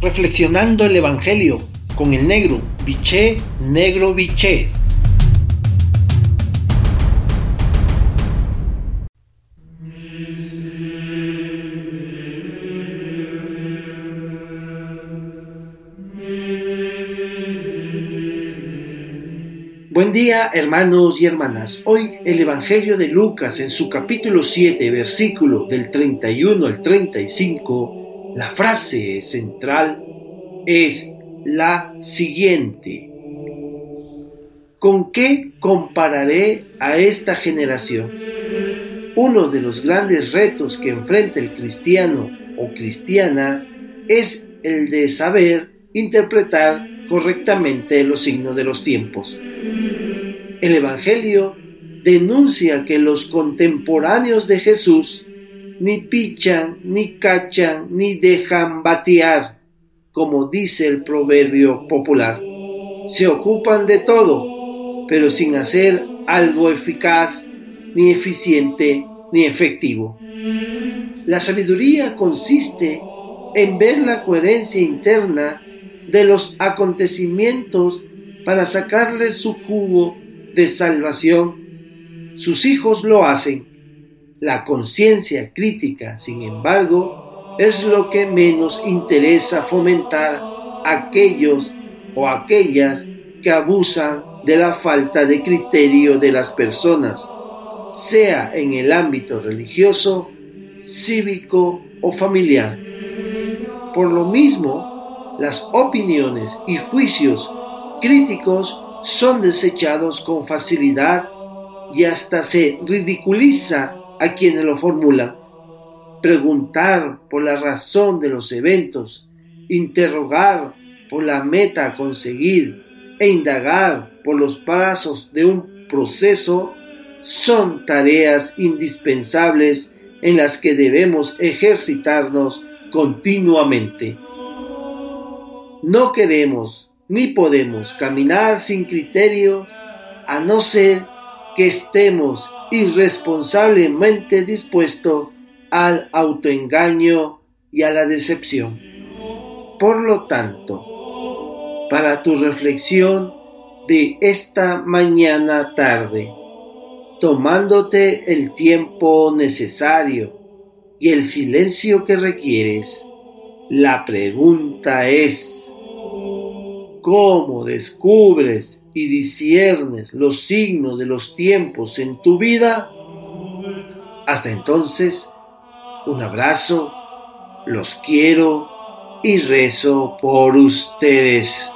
reflexionando el Evangelio con el negro, biché, negro, biché. Buen día hermanos y hermanas. Hoy el Evangelio de Lucas en su capítulo 7, versículo del 31 al 35, la frase central es la siguiente. ¿Con qué compararé a esta generación? Uno de los grandes retos que enfrenta el cristiano o cristiana es el de saber interpretar correctamente los signos de los tiempos. El Evangelio denuncia que los contemporáneos de Jesús ni pichan, ni cachan, ni dejan batear como dice el proverbio popular. Se ocupan de todo, pero sin hacer algo eficaz, ni eficiente, ni efectivo. La sabiduría consiste en ver la coherencia interna de los acontecimientos para sacarles su jugo de salvación. Sus hijos lo hacen. La conciencia crítica, sin embargo, es lo que menos interesa fomentar a aquellos o aquellas que abusan de la falta de criterio de las personas, sea en el ámbito religioso, cívico o familiar. Por lo mismo, las opiniones y juicios críticos son desechados con facilidad y hasta se ridiculiza a quienes lo formulan preguntar por la razón de los eventos, interrogar por la meta a conseguir e indagar por los plazos de un proceso son tareas indispensables en las que debemos ejercitarnos continuamente. No queremos ni podemos caminar sin criterio a no ser que estemos irresponsablemente dispuestos al autoengaño y a la decepción. Por lo tanto, para tu reflexión de esta mañana tarde, tomándote el tiempo necesario y el silencio que requieres, la pregunta es, ¿cómo descubres y disiernes los signos de los tiempos en tu vida? Hasta entonces, un abrazo, los quiero y rezo por ustedes.